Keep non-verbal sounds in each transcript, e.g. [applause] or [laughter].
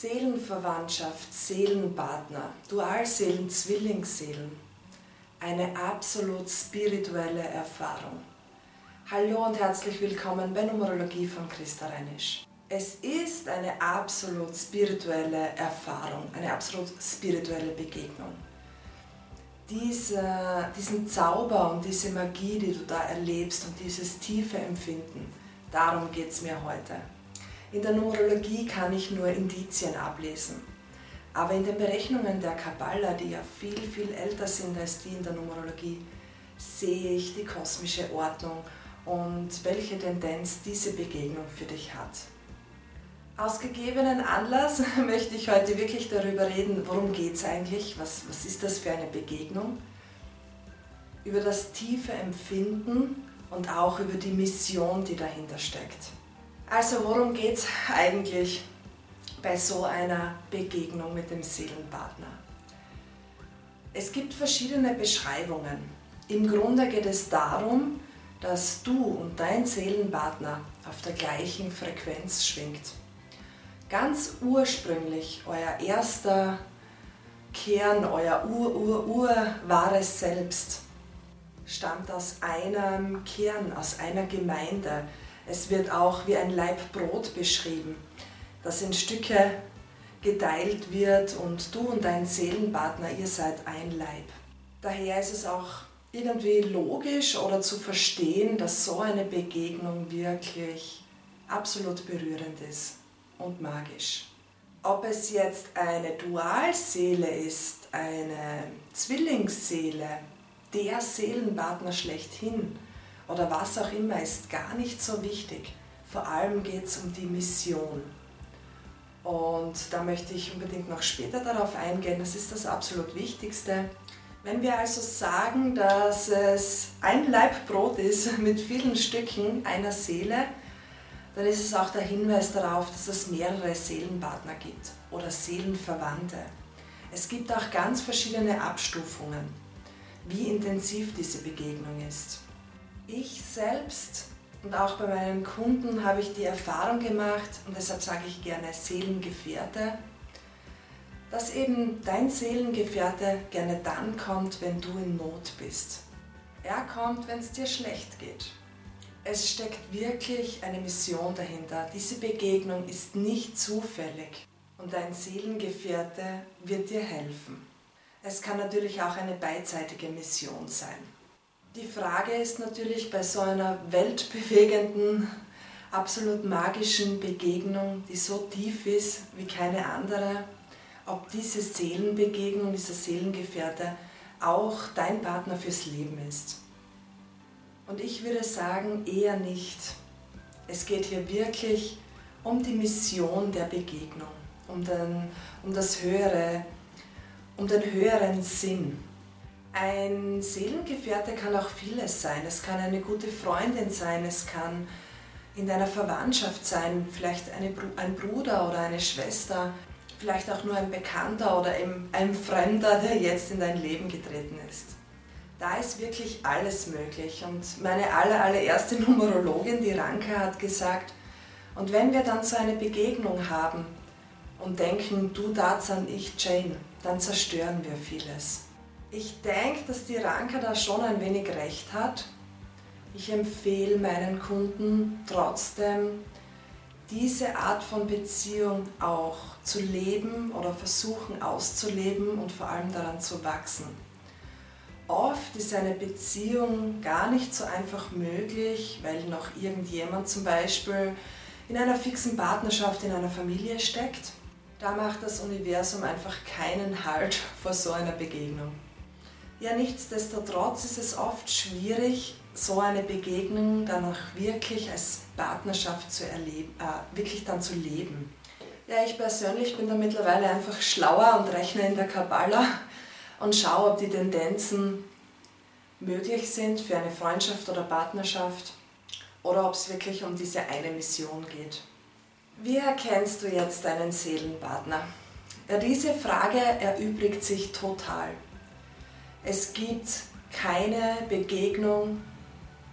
Seelenverwandtschaft, Seelenpartner, Dualseelen, Zwillingsseelen. Eine absolut spirituelle Erfahrung. Hallo und herzlich willkommen bei Numerologie von Christa Reinisch. Es ist eine absolut spirituelle Erfahrung, eine absolut spirituelle Begegnung. Diese, diesen Zauber und diese Magie, die du da erlebst und dieses tiefe Empfinden, darum geht es mir heute. In der Numerologie kann ich nur Indizien ablesen. Aber in den Berechnungen der Kabbala, die ja viel, viel älter sind als die in der Numerologie, sehe ich die kosmische Ordnung und welche Tendenz diese Begegnung für dich hat. Aus gegebenen Anlass [laughs] möchte ich heute wirklich darüber reden, worum geht es eigentlich, was, was ist das für eine Begegnung, über das tiefe Empfinden und auch über die Mission, die dahinter steckt. Also worum geht es eigentlich bei so einer Begegnung mit dem Seelenpartner? Es gibt verschiedene Beschreibungen. Im Grunde geht es darum, dass du und dein Seelenpartner auf der gleichen Frequenz schwingt. Ganz ursprünglich euer erster Kern, euer ur-ur-ur-wahres Selbst stammt aus einem Kern, aus einer Gemeinde, es wird auch wie ein Laib Brot beschrieben, das in Stücke geteilt wird und du und dein Seelenpartner, ihr seid ein Leib. Daher ist es auch irgendwie logisch oder zu verstehen, dass so eine Begegnung wirklich absolut berührend ist und magisch. Ob es jetzt eine Dualseele ist, eine Zwillingsseele, der Seelenpartner schlechthin, oder was auch immer, ist gar nicht so wichtig. Vor allem geht es um die Mission. Und da möchte ich unbedingt noch später darauf eingehen, das ist das absolut Wichtigste. Wenn wir also sagen, dass es ein Laib Brot ist [laughs] mit vielen Stücken einer Seele, dann ist es auch der Hinweis darauf, dass es mehrere Seelenpartner gibt oder Seelenverwandte. Es gibt auch ganz verschiedene Abstufungen, wie intensiv diese Begegnung ist. Ich selbst und auch bei meinen Kunden habe ich die Erfahrung gemacht, und deshalb sage ich gerne Seelengefährte, dass eben dein Seelengefährte gerne dann kommt, wenn du in Not bist. Er kommt, wenn es dir schlecht geht. Es steckt wirklich eine Mission dahinter. Diese Begegnung ist nicht zufällig und dein Seelengefährte wird dir helfen. Es kann natürlich auch eine beidseitige Mission sein. Die Frage ist natürlich bei so einer weltbewegenden, absolut magischen Begegnung, die so tief ist wie keine andere, ob diese Seelenbegegnung, dieser Seelengefährte auch dein Partner fürs Leben ist. Und ich würde sagen, eher nicht. Es geht hier wirklich um die Mission der Begegnung, um, den, um das Höhere, um den höheren Sinn. Ein Seelengefährte kann auch vieles sein. Es kann eine gute Freundin sein, es kann in deiner Verwandtschaft sein, vielleicht eine, ein Bruder oder eine Schwester, vielleicht auch nur ein Bekannter oder ein Fremder, der jetzt in dein Leben getreten ist. Da ist wirklich alles möglich. Und meine aller, allererste [laughs] Numerologin, die Ranke, hat gesagt, und wenn wir dann so eine Begegnung haben und denken, du Tarzan, ich Jane, dann zerstören wir vieles. Ich denke, dass die Ranka da schon ein wenig recht hat. Ich empfehle meinen Kunden trotzdem, diese Art von Beziehung auch zu leben oder versuchen auszuleben und vor allem daran zu wachsen. Oft ist eine Beziehung gar nicht so einfach möglich, weil noch irgendjemand zum Beispiel in einer fixen Partnerschaft in einer Familie steckt. Da macht das Universum einfach keinen Halt [laughs] vor so einer Begegnung. Ja, nichtsdestotrotz ist es oft schwierig, so eine Begegnung dann auch wirklich als Partnerschaft zu erleben, äh, wirklich dann zu leben. Ja, ich persönlich bin da mittlerweile einfach schlauer und rechne in der Kabbala und schaue, ob die Tendenzen möglich sind für eine Freundschaft oder Partnerschaft oder ob es wirklich um diese eine Mission geht. Wie erkennst du jetzt deinen Seelenpartner? Ja, diese Frage erübrigt sich total. Es gibt keine Begegnung,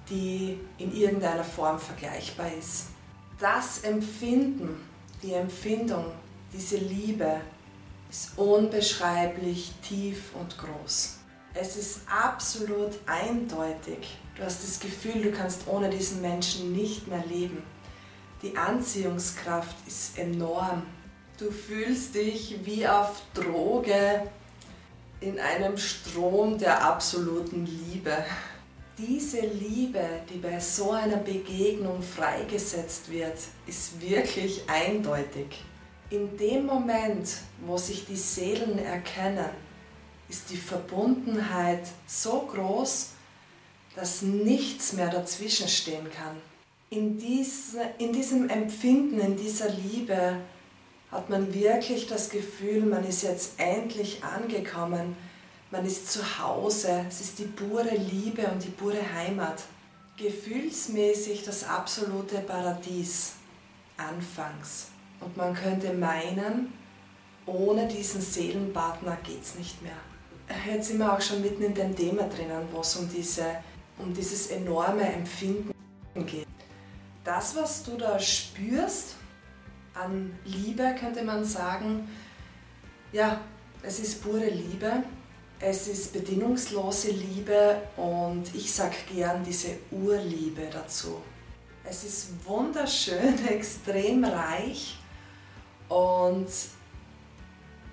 die in irgendeiner Form vergleichbar ist. Das Empfinden, die Empfindung, Diese Liebe ist unbeschreiblich tief und groß. Es ist absolut eindeutig. Du hast das Gefühl, du kannst ohne diesen Menschen nicht mehr leben. Die Anziehungskraft ist enorm. Du fühlst dich wie auf Droge in einem Strom der absoluten Liebe. Diese Liebe, die bei so einer Begegnung freigesetzt wird, ist wirklich eindeutig. In dem Moment, wo sich die Seelen erkennen, ist die Verbundenheit so groß, dass nichts mehr dazwischen stehen kann. In, in diesem Empfinden, in dieser Liebe hat man wirklich das Gefühl, man ist jetzt endlich angekommen, man ist zu Hause, es ist die pure Liebe und die pure Heimat. Gefühlsmäßig das absolute Paradies anfangs. Und man könnte meinen, ohne diesen Seelenpartner geht es nicht mehr. Jetzt sind wir auch schon mitten in dem Thema drinnen, wo es um, diese, um dieses enorme Empfinden geht. Das, was du da spürst, an Liebe könnte man sagen, ja, es ist pure Liebe, es ist bedingungslose Liebe und ich sage gern diese Urliebe dazu. Es ist wunderschön, [laughs] extrem reich und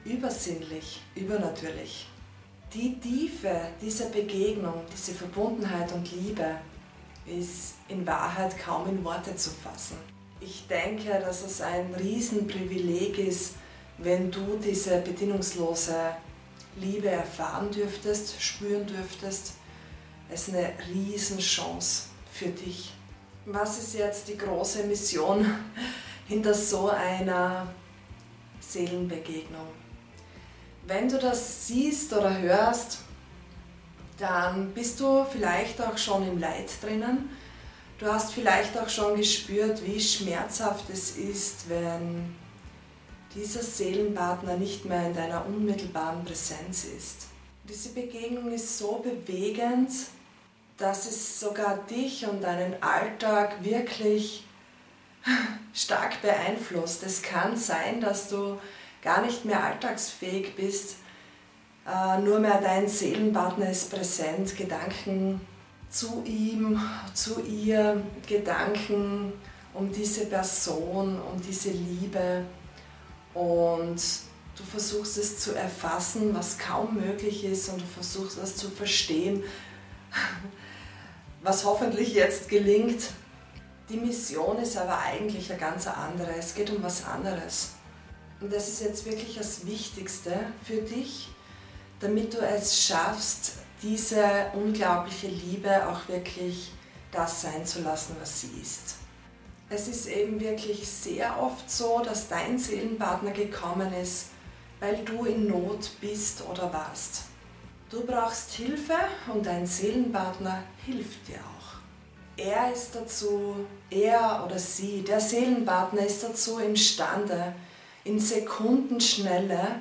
übersinnlich, übernatürlich. Die Tiefe dieser Begegnung, diese Verbundenheit und Liebe ist in Wahrheit kaum in Worte zu fassen. Ich denke, dass es ein Riesenprivileg ist, wenn du diese bedingungslose Liebe erfahren dürftest, spüren dürftest. Es ist eine Riesenchance für dich. Was ist jetzt die große Mission hinter so einer Seelenbegegnung? Wenn du das siehst oder hörst, dann bist du vielleicht auch schon im Leid drinnen. Du hast vielleicht auch schon gespürt, wie schmerzhaft es ist, wenn dieser Seelenpartner nicht mehr in deiner unmittelbaren Präsenz ist. Diese Begegnung ist so bewegend, dass es sogar dich und deinen Alltag wirklich [laughs] stark beeinflusst. Es kann sein, dass du gar nicht mehr alltagsfähig bist, äh, nur mehr dein Seelenpartner ist präsent, Gedanken zu ihm, zu ihr, Gedanken um diese Person, um diese Liebe und du versuchst es zu erfassen, was kaum möglich ist und du versuchst es zu verstehen, [laughs] was hoffentlich jetzt gelingt. Die Mission ist aber eigentlich eine ganz andere. Es geht um was anderes. Und das ist jetzt wirklich das Wichtigste für dich, damit du es schaffst, diese unglaubliche Liebe auch wirklich das sein zu lassen, was sie ist. Es ist eben wirklich sehr oft so, dass dein Seelenpartner gekommen ist, weil du in Not bist oder warst. Du brauchst Hilfe und dein Seelenpartner hilft dir auch. Er ist dazu, er oder sie, der Seelenpartner ist dazu imstande, in Sekundenschnelle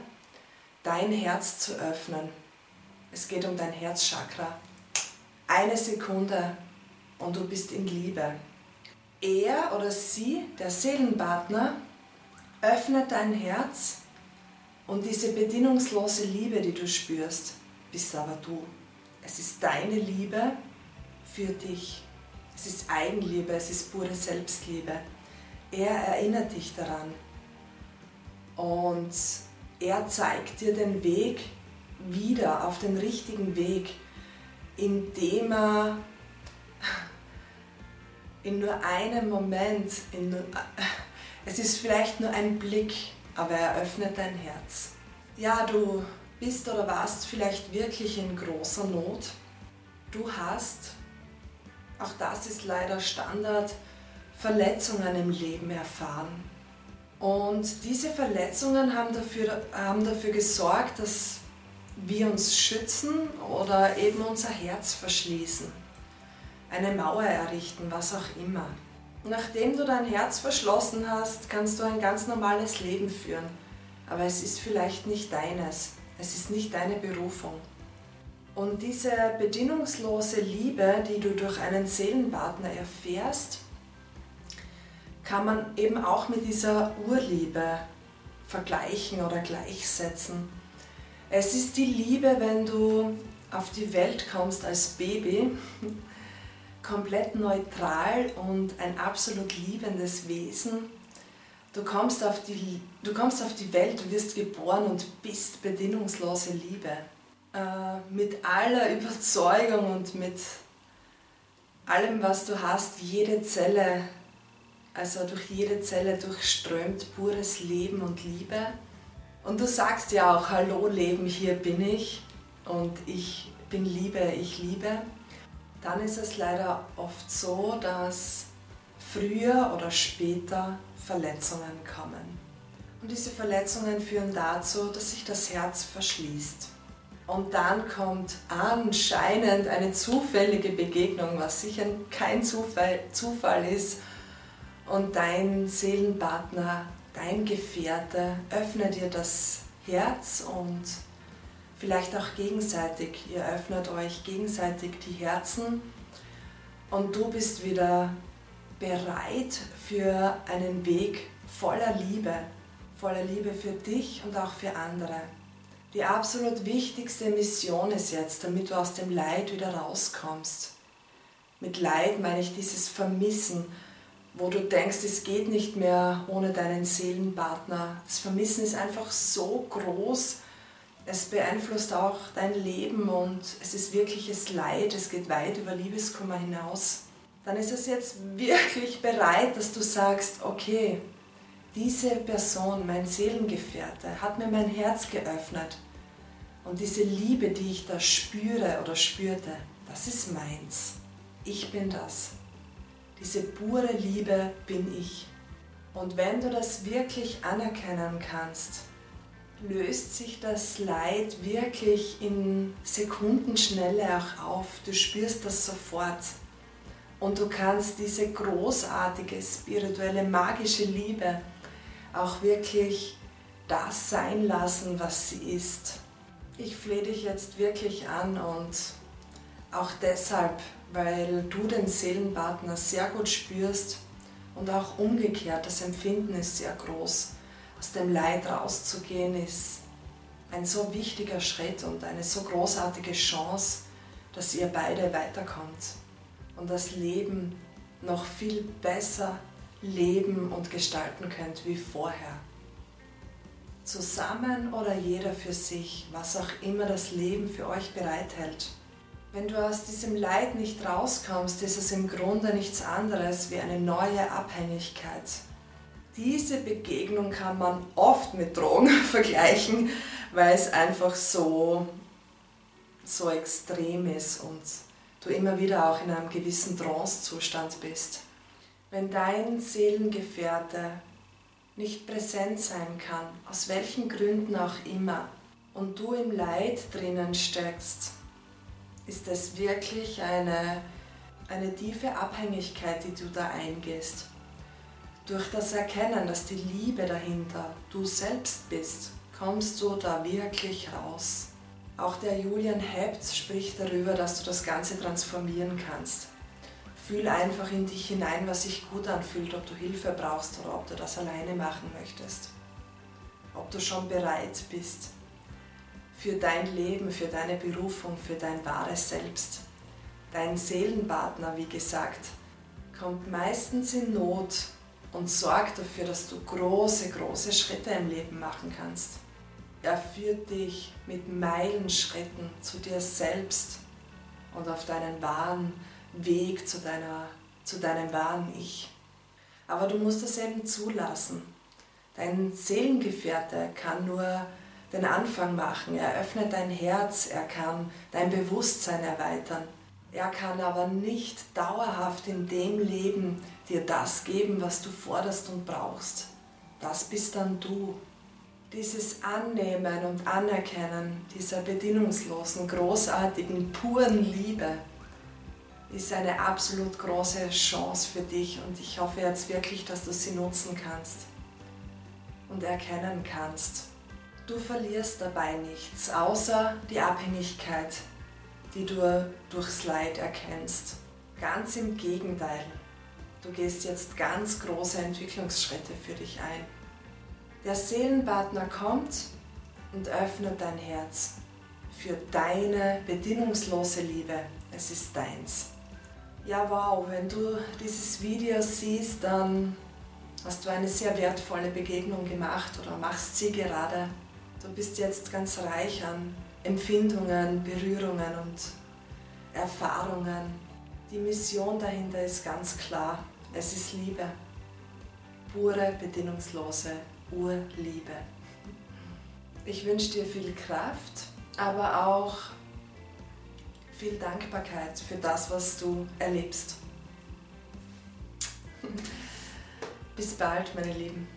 dein Herz zu öffnen. Es geht um dein Herzchakra. Eine Sekunde und du bist in Liebe. Er oder sie, der Seelenpartner, öffnet dein Herz und diese bedingungslose Liebe, die du spürst, bist aber du. Es ist deine Liebe für dich. Es ist Eigenliebe, es ist pure Selbstliebe. Er erinnert dich daran, und er zeigt dir den Weg wieder auf den richtigen Weg, indem er in nur einem Moment, nur, es ist vielleicht nur ein Blick, aber er öffnet dein Herz. Ja, du bist oder warst vielleicht wirklich in großer Not. Du hast, auch das ist leider Standard, Verletzungen im Leben erfahren. Und diese Verletzungen haben dafür, haben dafür gesorgt, dass wir uns schützen oder eben unser Herz verschließen. Eine Mauer errichten, was auch immer. Nachdem du dein Herz verschlossen hast, kannst du ein ganz normales Leben führen. Aber es ist vielleicht nicht deines. Es ist nicht deine Berufung. Und diese bedingungslose Liebe, die du durch einen Seelenpartner erfährst, kann man eben auch mit dieser Urliebe vergleichen oder gleichsetzen. Es ist die Liebe, wenn du auf die Welt kommst als Baby, komplett neutral und ein absolut liebendes Wesen. Du kommst auf die, du kommst auf die Welt, du wirst geboren und bist bedingungslose Liebe. Äh, mit aller Überzeugung und mit allem, was du hast, jede Zelle, also durch jede Zelle durchströmt pures Leben und Liebe. Und du sagst ja auch, hallo Leben, hier bin ich und ich bin Liebe, ich liebe. Dann ist es leider oft so, dass früher oder später Verletzungen kommen. Und diese Verletzungen führen dazu, dass sich das Herz verschließt. Und dann kommt anscheinend eine zufällige Begegnung, was sicher kein Zufall, Zufall ist. Und dein Seelenpartner, dein Gefährte öffnet dir das Herz und vielleicht auch gegenseitig. Ihr öffnet euch gegenseitig die Herzen und du bist wieder bereit für einen Weg voller Liebe, voller Liebe für dich und auch für andere. Die absolut wichtigste Mission ist jetzt, damit du aus dem Leid wieder rauskommst. Mit Leid meine ich dieses Vermissen, wo du denkst, es geht nicht mehr ohne deinen Seelenpartner. Das Vermissen ist einfach so groß, es beeinflusst auch dein Leben und es ist wirkliches Leid, es geht weit über Liebeskummer hinaus. Dann ist es jetzt wirklich bereit, dass du sagst, okay, diese Person, mein Seelengefährte, hat mir mein Herz geöffnet und diese Liebe, die ich da spüre oder spürte, das ist meins. Ich bin das. Diese pure Liebe bin ich. Und wenn du das wirklich anerkennen kannst, löst sich das Leid wirklich in Sekundenschnelle auch auf. Du spürst das sofort. Und du kannst diese großartige, spirituelle, magische Liebe auch wirklich das sein lassen, was sie ist ich flehe dich jetzt wirklich an und auch deshalb, weil du den Seelenpartner sehr gut spürst und auch umgekehrt, das Empfinden ist sehr groß. Aus dem Leid rauszugehen ist ein so wichtiger Schritt und eine so großartige Chance, dass ihr beide weiterkommt und das Leben noch viel besser leben und gestalten könnt wie vorher zusammen oder jeder für sich, was auch immer das Leben für euch bereithält. Wenn du aus diesem Leid nicht rauskommst, ist es im Grunde nichts anderes wie eine neue Abhängigkeit. Diese Begegnung kann man oft mit Drogen [laughs] vergleichen, weil es einfach so, so extrem ist und du immer wieder auch in einem gewissen Trance-Zustand bist. Wenn dein Seelengefährte nicht präsent sein kann, aus welchen Gründen auch immer, und du im Leid drinnen steckst, ist es wirklich eine, eine tiefe Abhängigkeit, die du da eingehst. Durch das Erkennen, dass die Liebe dahinter du selbst bist, kommst du da wirklich raus. Auch der Julian Hebt spricht darüber, dass du das Ganze transformieren kannst. Fühl einfach in dich hinein, was sich gut anfühlt, ob du Hilfe brauchst oder ob du das alleine machen möchtest. Ob du schon bereit bist für dein Leben, für deine Berufung, für dein wahres Selbst. Dein Seelenpartner, wie gesagt, kommt meistens in Not und sorgt dafür, dass du große, große Schritte im Leben machen kannst. Er führt dich mit Meilenschritten zu dir selbst und auf deinen wahren Weg zu, deiner, zu deinem wahren Ich. Aber du musst das eben zulassen. Dein Seelengefährte kann nur den Anfang machen. Er öffnet dein Herz, er kann dein Bewusstsein erweitern. Er kann aber nicht dauerhaft in dem Leben dir das geben, was du forderst und brauchst. Das bist dann du. Dieses Annehmen und Anerkennen dieser bedingungslosen, großartigen, puren Liebe, ist eine absolut große Chance für dich und ich hoffe jetzt wirklich, dass du sie nutzen kannst und erkennen kannst. Du verlierst dabei nichts, außer die Abhängigkeit, die du durchs Leid erkennst. Ganz im Gegenteil, du gehst jetzt ganz große Entwicklungsschritte für dich ein. Der Seelenpartner kommt und öffnet dein Herz für deine bedingungslose Liebe. Es ist deins. Ja, wow, wenn du dieses Video siehst, dann hast du eine sehr wertvolle Begegnung gemacht oder machst sie gerade. Du bist jetzt ganz reich an Empfindungen, Berührungen und Erfahrungen. Die Mission dahinter ist ganz klar. Es ist Liebe. Pure, bedingungslose Urliebe. Ich wünsche dir viel Kraft, aber auch viel Dankbarkeit für das, was du erlebst. Bis bald, meine Lieben.